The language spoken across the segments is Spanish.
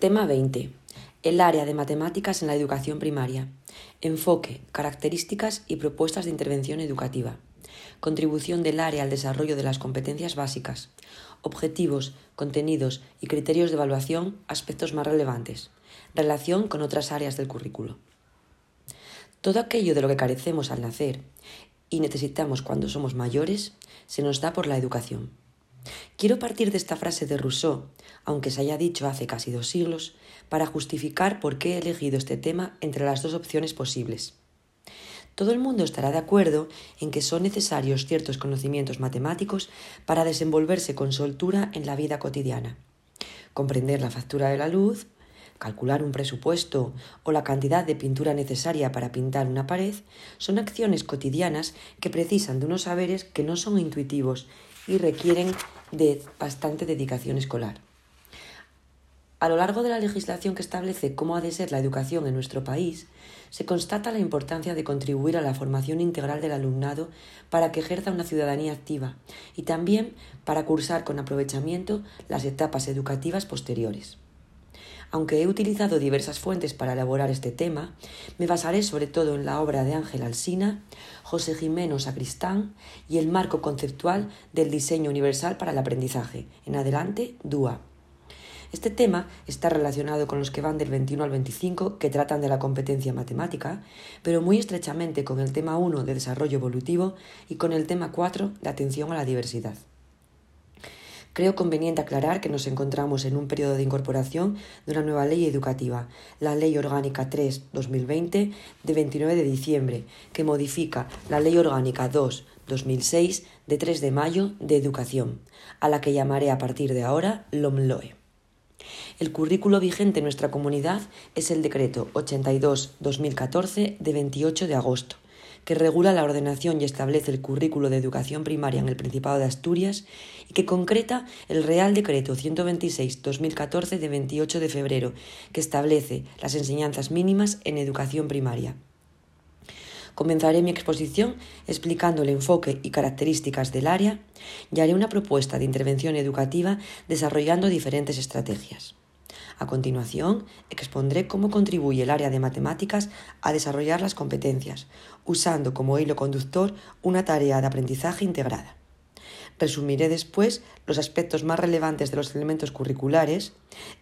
Tema 20. El área de matemáticas en la educación primaria. Enfoque, características y propuestas de intervención educativa. Contribución del área al desarrollo de las competencias básicas. Objetivos, contenidos y criterios de evaluación, aspectos más relevantes. Relación con otras áreas del currículo. Todo aquello de lo que carecemos al nacer y necesitamos cuando somos mayores, se nos da por la educación. Quiero partir de esta frase de Rousseau, aunque se haya dicho hace casi dos siglos, para justificar por qué he elegido este tema entre las dos opciones posibles. Todo el mundo estará de acuerdo en que son necesarios ciertos conocimientos matemáticos para desenvolverse con soltura en la vida cotidiana. Comprender la factura de la luz, calcular un presupuesto o la cantidad de pintura necesaria para pintar una pared son acciones cotidianas que precisan de unos saberes que no son intuitivos y requieren de bastante dedicación escolar. A lo largo de la legislación que establece cómo ha de ser la educación en nuestro país, se constata la importancia de contribuir a la formación integral del alumnado para que ejerza una ciudadanía activa y también para cursar con aprovechamiento las etapas educativas posteriores. Aunque he utilizado diversas fuentes para elaborar este tema, me basaré sobre todo en la obra de Ángel Alsina, José Jimeno Sacristán y el marco conceptual del diseño universal para el aprendizaje. En adelante, DUA. Este tema está relacionado con los que van del 21 al 25, que tratan de la competencia matemática, pero muy estrechamente con el tema 1 de desarrollo evolutivo y con el tema 4 de atención a la diversidad. Creo conveniente aclarar que nos encontramos en un periodo de incorporación de una nueva ley educativa, la Ley Orgánica 3-2020 de 29 de diciembre, que modifica la Ley Orgánica 2-2006 de 3 de mayo de Educación, a la que llamaré a partir de ahora LOMLOE. El currículo vigente en nuestra comunidad es el Decreto 82-2014 de 28 de agosto que regula la ordenación y establece el currículo de educación primaria en el Principado de Asturias y que concreta el Real Decreto 126-2014 de 28 de febrero, que establece las enseñanzas mínimas en educación primaria. Comenzaré mi exposición explicando el enfoque y características del área y haré una propuesta de intervención educativa desarrollando diferentes estrategias. A continuación, expondré cómo contribuye el área de matemáticas a desarrollar las competencias, usando como hilo conductor una tarea de aprendizaje integrada. Resumiré después los aspectos más relevantes de los elementos curriculares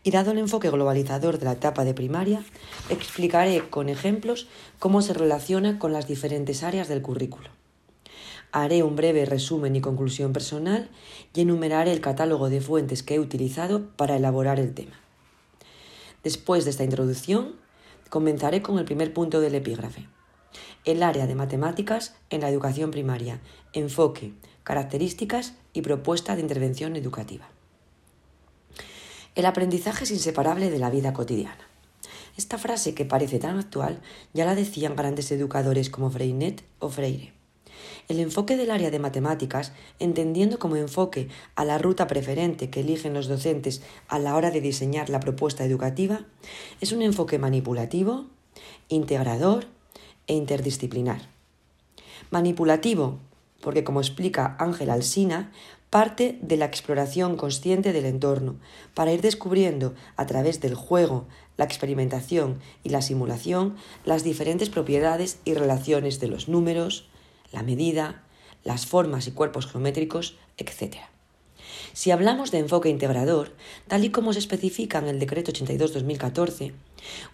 y, dado el enfoque globalizador de la etapa de primaria, explicaré con ejemplos cómo se relaciona con las diferentes áreas del currículo. Haré un breve resumen y conclusión personal y enumeraré el catálogo de fuentes que he utilizado para elaborar el tema. Después de esta introducción, comenzaré con el primer punto del epígrafe. El área de matemáticas en la educación primaria, enfoque, características y propuesta de intervención educativa. El aprendizaje es inseparable de la vida cotidiana. Esta frase que parece tan actual ya la decían grandes educadores como Freinet o Freire. El enfoque del área de matemáticas, entendiendo como enfoque a la ruta preferente que eligen los docentes a la hora de diseñar la propuesta educativa, es un enfoque manipulativo, integrador e interdisciplinar. Manipulativo, porque como explica Ángel Alsina, parte de la exploración consciente del entorno, para ir descubriendo a través del juego, la experimentación y la simulación las diferentes propiedades y relaciones de los números, la medida, las formas y cuerpos geométricos, etc. Si hablamos de enfoque integrador, tal y como se especifica en el Decreto 82-2014,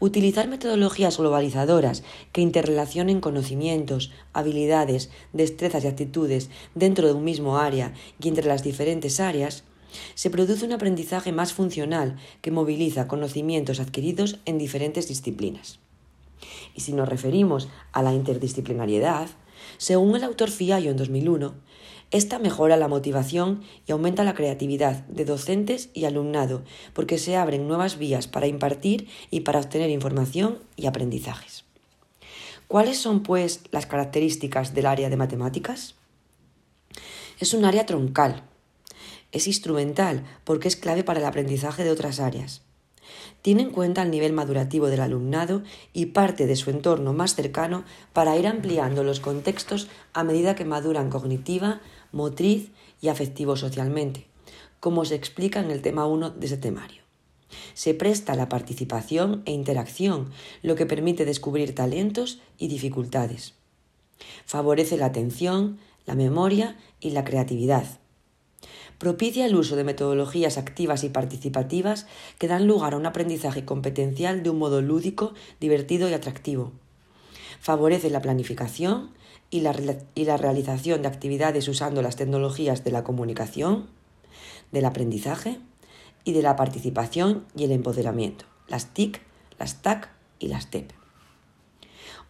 utilizar metodologías globalizadoras que interrelacionen conocimientos, habilidades, destrezas y actitudes dentro de un mismo área y entre las diferentes áreas, se produce un aprendizaje más funcional que moviliza conocimientos adquiridos en diferentes disciplinas. Y si nos referimos a la interdisciplinariedad, según el autor Fiallo en 2001, esta mejora la motivación y aumenta la creatividad de docentes y alumnado porque se abren nuevas vías para impartir y para obtener información y aprendizajes. ¿Cuáles son, pues, las características del área de matemáticas? Es un área troncal. Es instrumental porque es clave para el aprendizaje de otras áreas tiene en cuenta el nivel madurativo del alumnado y parte de su entorno más cercano para ir ampliando los contextos a medida que maduran cognitiva, motriz y afectivo socialmente, como se explica en el tema 1 de ese temario. Se presta la participación e interacción, lo que permite descubrir talentos y dificultades. Favorece la atención, la memoria y la creatividad. Propicia el uso de metodologías activas y participativas que dan lugar a un aprendizaje competencial de un modo lúdico, divertido y atractivo. Favorece la planificación y la, y la realización de actividades usando las tecnologías de la comunicación, del aprendizaje y de la participación y el empoderamiento, las TIC, las TAC y las TEP.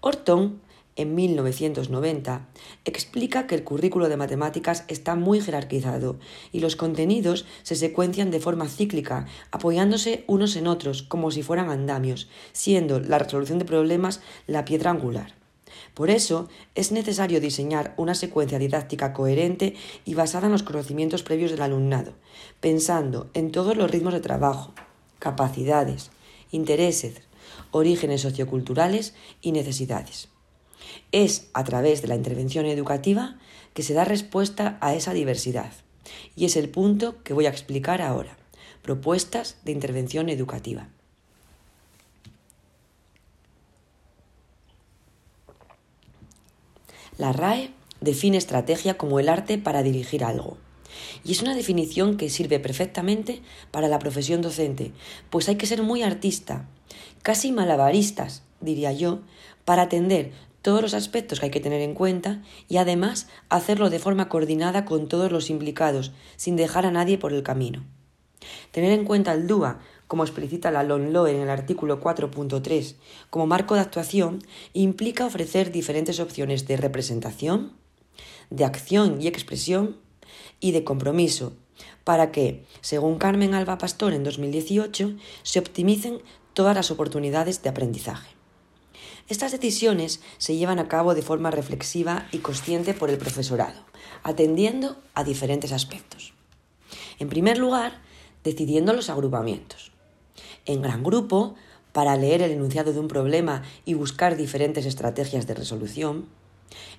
Orton, en 1990, explica que el currículo de matemáticas está muy jerarquizado y los contenidos se secuencian de forma cíclica, apoyándose unos en otros como si fueran andamios, siendo la resolución de problemas la piedra angular. Por eso es necesario diseñar una secuencia didáctica coherente y basada en los conocimientos previos del alumnado, pensando en todos los ritmos de trabajo, capacidades, intereses, orígenes socioculturales y necesidades. Es a través de la intervención educativa que se da respuesta a esa diversidad. Y es el punto que voy a explicar ahora. Propuestas de intervención educativa. La RAE define estrategia como el arte para dirigir algo. Y es una definición que sirve perfectamente para la profesión docente, pues hay que ser muy artista, casi malabaristas, diría yo, para atender todos los aspectos que hay que tener en cuenta y además hacerlo de forma coordinada con todos los implicados, sin dejar a nadie por el camino. Tener en cuenta el DUA como explicita la LONLOE en el artículo 4.3, como marco de actuación, implica ofrecer diferentes opciones de representación, de acción y expresión y de compromiso, para que, según Carmen Alba Pastor en 2018, se optimicen todas las oportunidades de aprendizaje. Estas decisiones se llevan a cabo de forma reflexiva y consciente por el profesorado, atendiendo a diferentes aspectos. En primer lugar, decidiendo los agrupamientos. En gran grupo para leer el enunciado de un problema y buscar diferentes estrategias de resolución,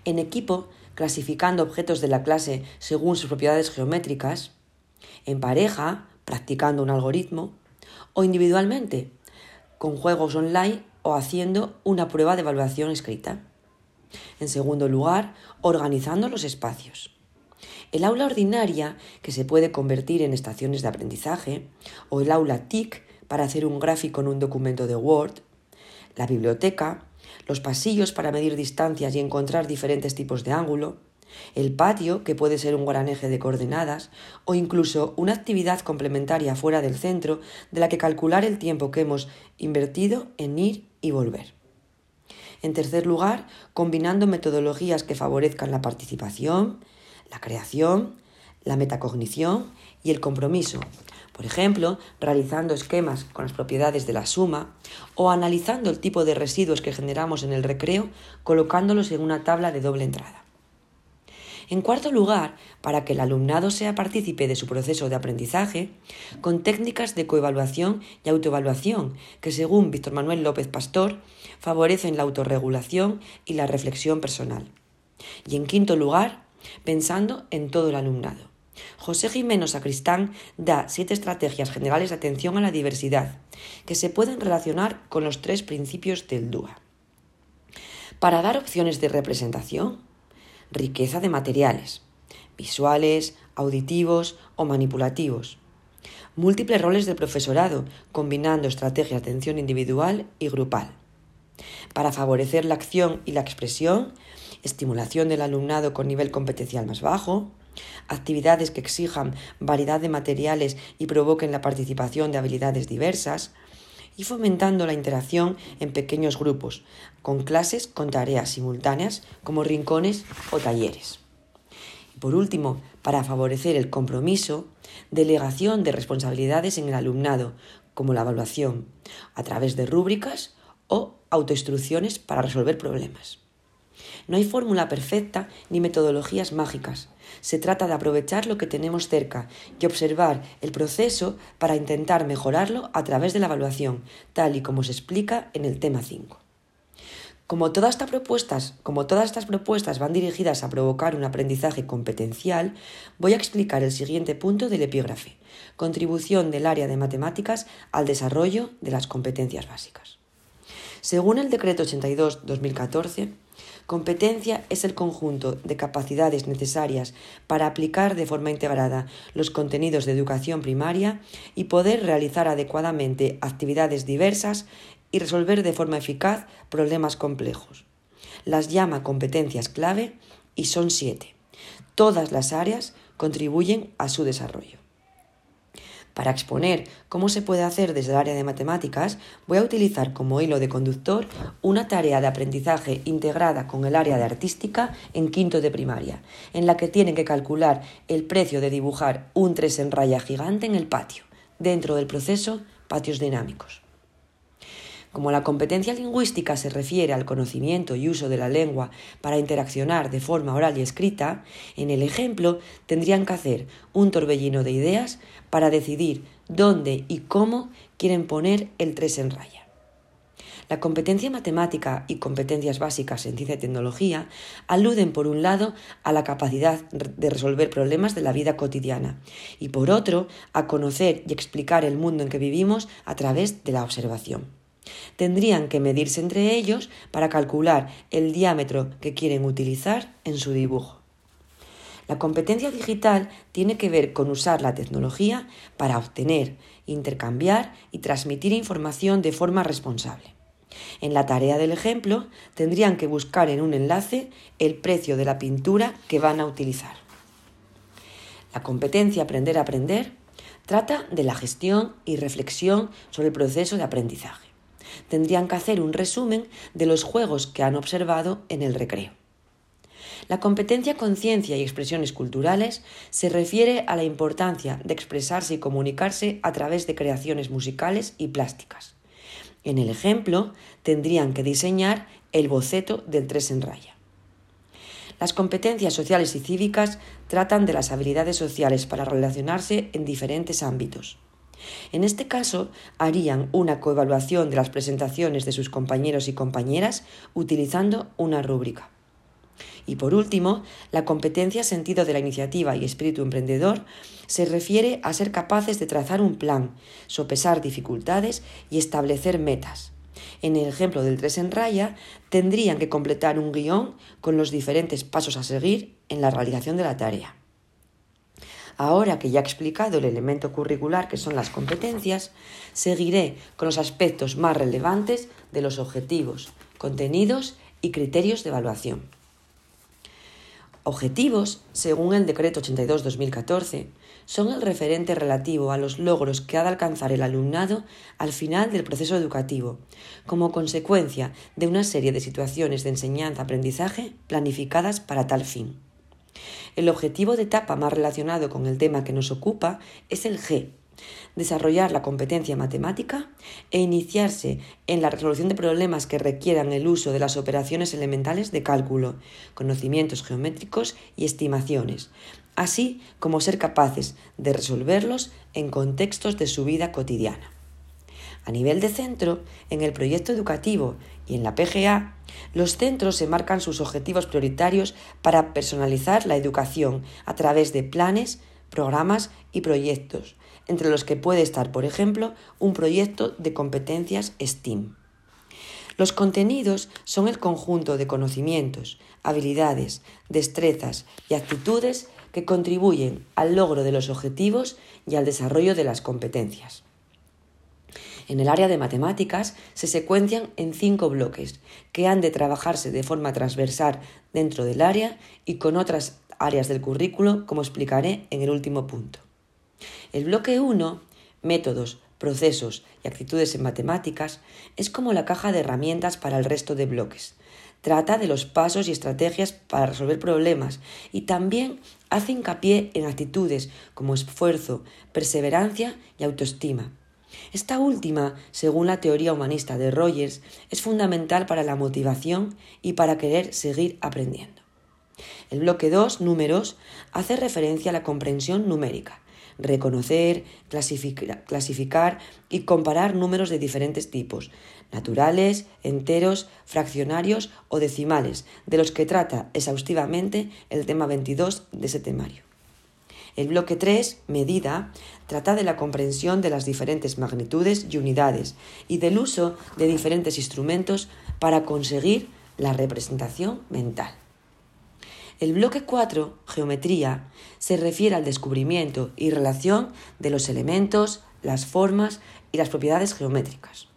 en equipo clasificando objetos de la clase según sus propiedades geométricas, en pareja practicando un algoritmo, o individualmente con juegos online o haciendo una prueba de evaluación escrita. En segundo lugar, organizando los espacios. El aula ordinaria, que se puede convertir en estaciones de aprendizaje, o el aula TIC, para hacer un gráfico en un documento de Word, la biblioteca, los pasillos para medir distancias y encontrar diferentes tipos de ángulo, el patio, que puede ser un gran de coordenadas, o incluso una actividad complementaria fuera del centro de la que calcular el tiempo que hemos invertido en ir y volver. En tercer lugar, combinando metodologías que favorezcan la participación, la creación, la metacognición y el compromiso, por ejemplo, realizando esquemas con las propiedades de la suma o analizando el tipo de residuos que generamos en el recreo colocándolos en una tabla de doble entrada. En cuarto lugar, para que el alumnado sea partícipe de su proceso de aprendizaje, con técnicas de coevaluación y autoevaluación que, según Víctor Manuel López Pastor, favorecen la autorregulación y la reflexión personal. Y en quinto lugar, pensando en todo el alumnado José Jimeno Sacristán da siete estrategias generales de atención a la diversidad, que se pueden relacionar con los tres principios del DUA. Para dar opciones de representación, riqueza de materiales, visuales, auditivos o manipulativos. Múltiples roles del profesorado, combinando estrategias de atención individual y grupal. Para favorecer la acción y la expresión, estimulación del alumnado con nivel competencial más bajo, actividades que exijan variedad de materiales y provoquen la participación de habilidades diversas, y fomentando la interacción en pequeños grupos, con clases con tareas simultáneas como rincones o talleres. Y por último, para favorecer el compromiso, delegación de responsabilidades en el alumnado, como la evaluación, a través de rúbricas o autoinstrucciones para resolver problemas. No hay fórmula perfecta ni metodologías mágicas. Se trata de aprovechar lo que tenemos cerca y observar el proceso para intentar mejorarlo a través de la evaluación, tal y como se explica en el tema 5. Como todas, estas propuestas, como todas estas propuestas van dirigidas a provocar un aprendizaje competencial, voy a explicar el siguiente punto del epígrafe, contribución del área de matemáticas al desarrollo de las competencias básicas. Según el Decreto 82-2014, competencia es el conjunto de capacidades necesarias para aplicar de forma integrada los contenidos de educación primaria y poder realizar adecuadamente actividades diversas y resolver de forma eficaz problemas complejos. Las llama competencias clave y son siete. Todas las áreas contribuyen a su desarrollo. Para exponer cómo se puede hacer desde el área de matemáticas, voy a utilizar como hilo de conductor una tarea de aprendizaje integrada con el área de artística en quinto de primaria, en la que tienen que calcular el precio de dibujar un tres en raya gigante en el patio, dentro del proceso patios dinámicos. Como la competencia lingüística se refiere al conocimiento y uso de la lengua para interaccionar de forma oral y escrita, en el ejemplo tendrían que hacer un torbellino de ideas para decidir dónde y cómo quieren poner el 3 en raya. La competencia matemática y competencias básicas en ciencia y tecnología aluden, por un lado, a la capacidad de resolver problemas de la vida cotidiana y, por otro, a conocer y explicar el mundo en que vivimos a través de la observación. Tendrían que medirse entre ellos para calcular el diámetro que quieren utilizar en su dibujo. La competencia digital tiene que ver con usar la tecnología para obtener, intercambiar y transmitir información de forma responsable. En la tarea del ejemplo tendrían que buscar en un enlace el precio de la pintura que van a utilizar. La competencia aprender a aprender trata de la gestión y reflexión sobre el proceso de aprendizaje tendrían que hacer un resumen de los juegos que han observado en el recreo. La competencia conciencia y expresiones culturales se refiere a la importancia de expresarse y comunicarse a través de creaciones musicales y plásticas. En el ejemplo, tendrían que diseñar el boceto del tres en raya. Las competencias sociales y cívicas tratan de las habilidades sociales para relacionarse en diferentes ámbitos. En este caso, harían una coevaluación de las presentaciones de sus compañeros y compañeras utilizando una rúbrica. Y por último, la competencia sentido de la iniciativa y espíritu emprendedor se refiere a ser capaces de trazar un plan, sopesar dificultades y establecer metas. En el ejemplo del tres en raya, tendrían que completar un guion con los diferentes pasos a seguir en la realización de la tarea. Ahora que ya he explicado el elemento curricular que son las competencias, seguiré con los aspectos más relevantes de los objetivos, contenidos y criterios de evaluación. Objetivos, según el Decreto 82-2014, son el referente relativo a los logros que ha de alcanzar el alumnado al final del proceso educativo, como consecuencia de una serie de situaciones de enseñanza-aprendizaje planificadas para tal fin. El objetivo de etapa más relacionado con el tema que nos ocupa es el G, desarrollar la competencia matemática e iniciarse en la resolución de problemas que requieran el uso de las operaciones elementales de cálculo, conocimientos geométricos y estimaciones, así como ser capaces de resolverlos en contextos de su vida cotidiana. A nivel de centro, en el proyecto educativo y en la PGA, los centros se marcan sus objetivos prioritarios para personalizar la educación a través de planes, programas y proyectos, entre los que puede estar, por ejemplo, un proyecto de competencias STEAM. Los contenidos son el conjunto de conocimientos, habilidades, destrezas y actitudes que contribuyen al logro de los objetivos y al desarrollo de las competencias. En el área de matemáticas se secuencian en cinco bloques que han de trabajarse de forma transversal dentro del área y con otras áreas del currículo, como explicaré en el último punto. El bloque 1, métodos, procesos y actitudes en matemáticas, es como la caja de herramientas para el resto de bloques. Trata de los pasos y estrategias para resolver problemas y también hace hincapié en actitudes como esfuerzo, perseverancia y autoestima. Esta última, según la teoría humanista de Rogers, es fundamental para la motivación y para querer seguir aprendiendo. El bloque 2, números, hace referencia a la comprensión numérica. reconocer, clasificar y comparar números de diferentes tipos, naturales, enteros, fraccionarios o decimales, de los que trata exhaustivamente el tema 22 de ese temario. El bloque 3, medida, trata de la comprensión de las diferentes magnitudes y unidades y del uso de diferentes instrumentos para conseguir la representación mental. El bloque 4, geometría, se refiere al descubrimiento y relación de los elementos, las formas y las propiedades geométricas.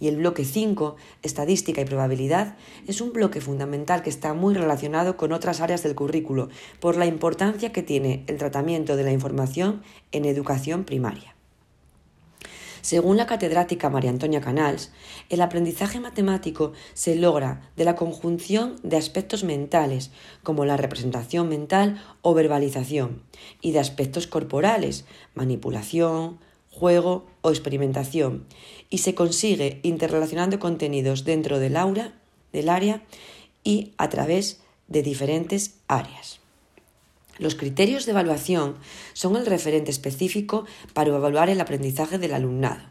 Y el bloque 5, estadística y probabilidad, es un bloque fundamental que está muy relacionado con otras áreas del currículo por la importancia que tiene el tratamiento de la información en educación primaria. Según la catedrática María Antonia Canals, el aprendizaje matemático se logra de la conjunción de aspectos mentales, como la representación mental o verbalización, y de aspectos corporales, manipulación, juego o experimentación, y se consigue interrelacionando contenidos dentro del aula, del área y a través de diferentes áreas. Los criterios de evaluación son el referente específico para evaluar el aprendizaje del alumnado.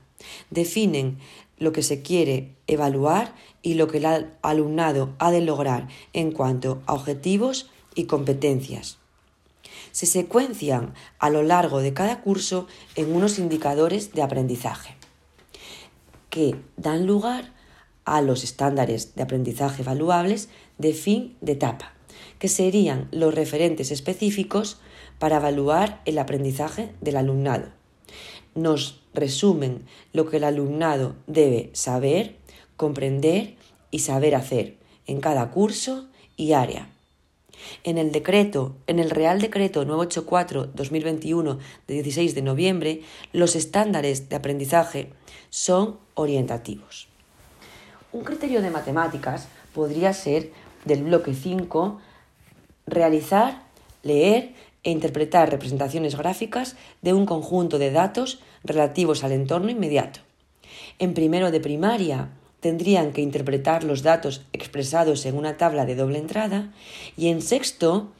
Definen lo que se quiere evaluar y lo que el alumnado ha de lograr en cuanto a objetivos y competencias. Se secuencian a lo largo de cada curso en unos indicadores de aprendizaje que dan lugar a los estándares de aprendizaje evaluables de fin de etapa que serían los referentes específicos para evaluar el aprendizaje del alumnado. Nos resumen lo que el alumnado debe saber, comprender y saber hacer en cada curso y área. En el decreto, en el Real Decreto 984-2021 de 16 de noviembre, los estándares de aprendizaje son orientativos. Un criterio de matemáticas podría ser del bloque 5 realizar, leer e interpretar representaciones gráficas de un conjunto de datos relativos al entorno inmediato. En primero de primaria tendrían que interpretar los datos expresados en una tabla de doble entrada y en sexto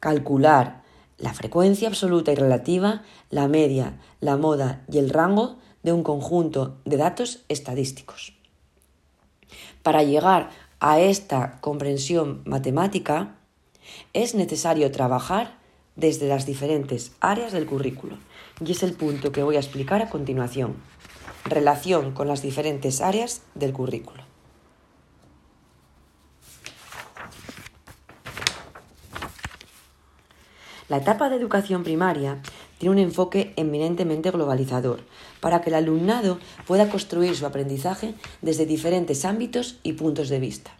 calcular la frecuencia absoluta y relativa, la media, la moda y el rango de un conjunto de datos estadísticos. Para llegar a esta comprensión matemática, es necesario trabajar desde las diferentes áreas del currículo y es el punto que voy a explicar a continuación. Relación con las diferentes áreas del currículo. La etapa de educación primaria tiene un enfoque eminentemente globalizador, para que el alumnado pueda construir su aprendizaje desde diferentes ámbitos y puntos de vista.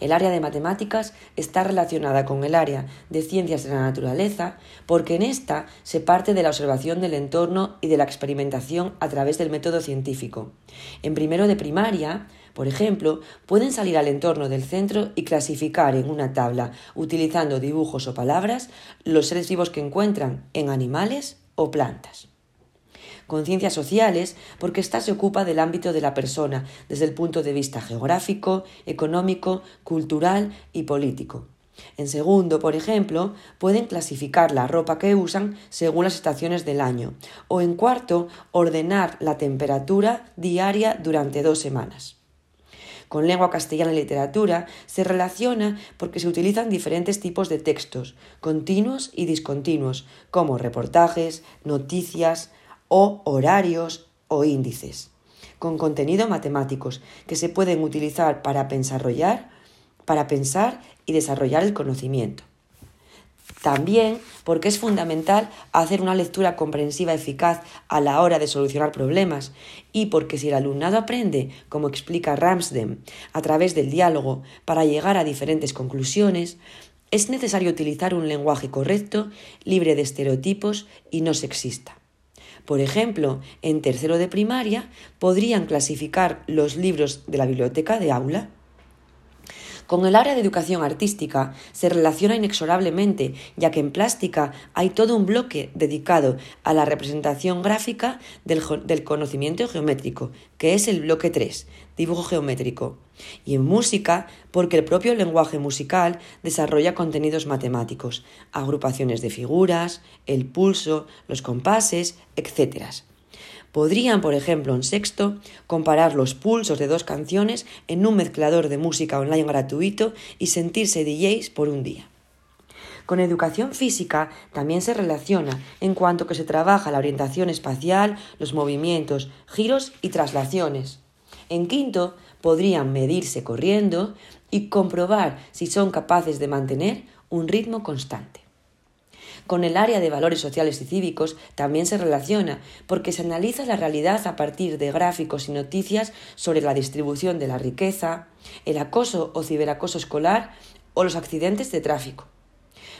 El área de matemáticas está relacionada con el área de ciencias de la naturaleza porque en esta se parte de la observación del entorno y de la experimentación a través del método científico. En primero de primaria, por ejemplo, pueden salir al entorno del centro y clasificar en una tabla, utilizando dibujos o palabras, los seres vivos que encuentran en animales o plantas con ciencias sociales, porque ésta se ocupa del ámbito de la persona desde el punto de vista geográfico, económico, cultural y político. En segundo, por ejemplo, pueden clasificar la ropa que usan según las estaciones del año. O en cuarto, ordenar la temperatura diaria durante dos semanas. Con lengua castellana y literatura se relaciona porque se utilizan diferentes tipos de textos, continuos y discontinuos, como reportajes, noticias, o horarios o índices, con contenido matemáticos que se pueden utilizar para pensar, para pensar y desarrollar el conocimiento. También porque es fundamental hacer una lectura comprensiva eficaz a la hora de solucionar problemas y porque si el alumnado aprende, como explica Ramsden, a través del diálogo para llegar a diferentes conclusiones, es necesario utilizar un lenguaje correcto, libre de estereotipos y no sexista. Por ejemplo, en tercero de primaria podrían clasificar los libros de la biblioteca de aula. Con el área de educación artística se relaciona inexorablemente, ya que en plástica hay todo un bloque dedicado a la representación gráfica del, conocimiento geométrico, que es el bloque 3, dibujo geométrico. Y en música, porque el propio lenguaje musical desarrolla contenidos matemáticos, agrupaciones de figuras, el pulso, los compases, etc. Podrían, por ejemplo, en sexto, comparar los pulsos de dos canciones en un mezclador de música online gratuito y sentirse DJs por un día. Con educación física también se relaciona en cuanto que se trabaja la orientación espacial, los movimientos, giros y traslaciones. En quinto, podrían medirse corriendo y comprobar si son capaces de mantener un ritmo constante. Con el área de valores sociales y cívicos también se relaciona, porque se analiza la realidad a partir de gráficos y noticias sobre la distribución de la riqueza, el acoso o ciberacoso escolar o los accidentes de tráfico.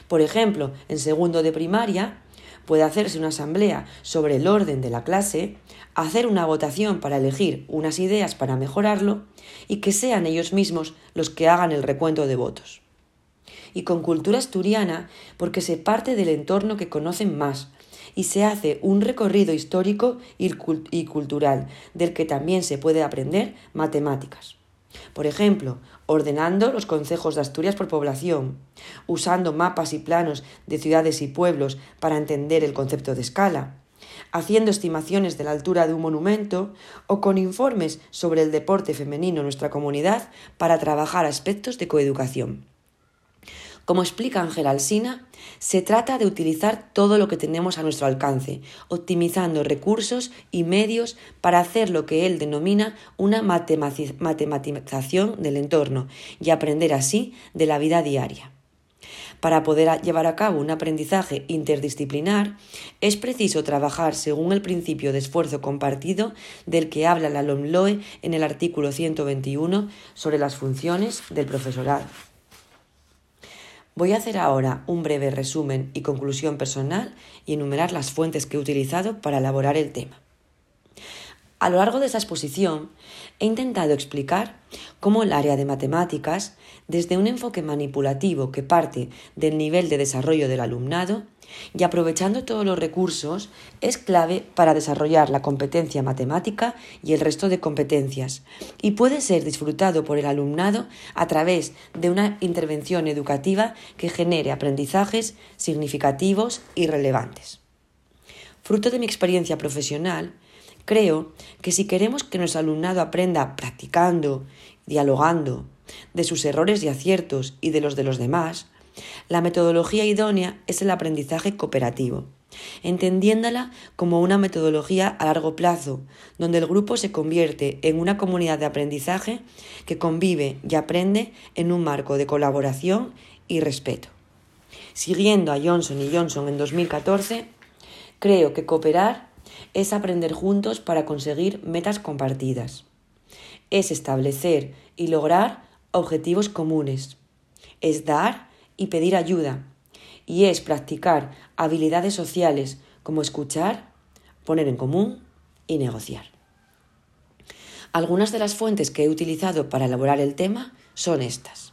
Por ejemplo, en segundo de primaria puede hacerse una asamblea sobre el orden de la clase, hacer una votación para elegir unas ideas para mejorarlo y que sean ellos mismos los que hagan el recuento de votos y con cultura asturiana porque se parte del entorno que conocen más y se hace un recorrido histórico y cultural del que también se puede aprender matemáticas. Por ejemplo, ordenando los concejos de Asturias por población, usando mapas y planos de ciudades y pueblos para entender el concepto de escala, haciendo estimaciones de la altura de un monumento o con informes sobre el deporte femenino en nuestra comunidad para trabajar aspectos de coeducación. Como explica Ángel Alsina, se trata de utilizar todo lo que tenemos a nuestro alcance, optimizando recursos y medios para hacer lo que él denomina una matematización del entorno y aprender así de la vida diaria. Para poder llevar a cabo un aprendizaje interdisciplinar, es preciso trabajar según el principio de esfuerzo compartido del que habla la LOMLOE en el artículo 121 sobre las funciones del profesorado. Voy a hacer ahora un breve resumen y conclusión personal y enumerar las fuentes que he utilizado para elaborar el tema. A lo largo de esta exposición he intentado explicar cómo el área de matemáticas, desde un enfoque manipulativo que parte del nivel de desarrollo del alumnado, y aprovechando todos los recursos es clave para desarrollar la competencia matemática y el resto de competencias y puede ser disfrutado por el alumnado a través de una intervención educativa que genere aprendizajes significativos y relevantes. Fruto de mi experiencia profesional, creo que si queremos que nuestro alumnado aprenda practicando, dialogando, de sus errores y aciertos y de los de los demás, la metodología idónea es el aprendizaje cooperativo, entendiéndola como una metodología a largo plazo, donde el grupo se convierte en una comunidad de aprendizaje que convive y aprende en un marco de colaboración y respeto. Siguiendo a Johnson y Johnson en 2014, creo que cooperar es aprender juntos para conseguir metas compartidas. Es establecer y lograr objetivos comunes. Es dar y pedir ayuda, y es practicar habilidades sociales como escuchar, poner en común y negociar. Algunas de las fuentes que he utilizado para elaborar el tema son estas.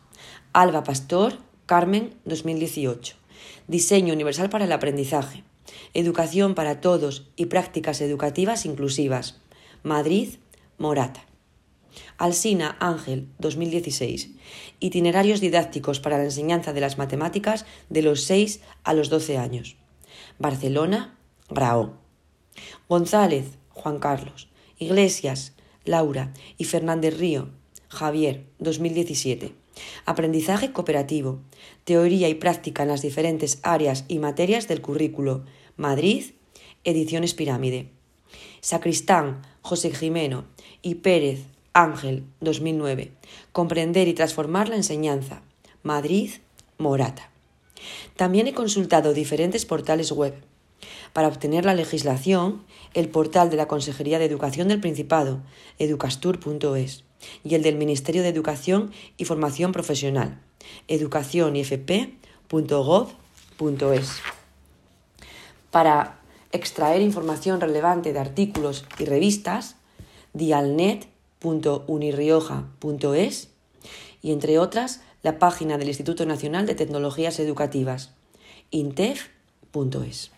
Alba Pastor, Carmen, 2018. Diseño universal para el aprendizaje. Educación para todos y prácticas educativas inclusivas. Madrid, Morata. Alsina Ángel, 2016. Itinerarios didácticos para la enseñanza de las matemáticas de los 6 a los 12 años. Barcelona, Grao. González, Juan Carlos. Iglesias, Laura y Fernández Río, Javier, 2017. Aprendizaje cooperativo. Teoría y práctica en las diferentes áreas y materias del currículo. Madrid, Ediciones Pirámide. Sacristán, José Jimeno y Pérez, Ángel, 2009. Comprender y transformar la enseñanza. Madrid, Morata. También he consultado diferentes portales web. Para obtener la legislación, el portal de la Consejería de Educación del Principado, educastur.es, y el del Ministerio de Educación y Formación Profesional, educacionifp.gov.es. Para extraer información relevante de artículos y revistas, Dialnet unirioja.es y entre otras la página del Instituto Nacional de Tecnologías Educativas, intef.es.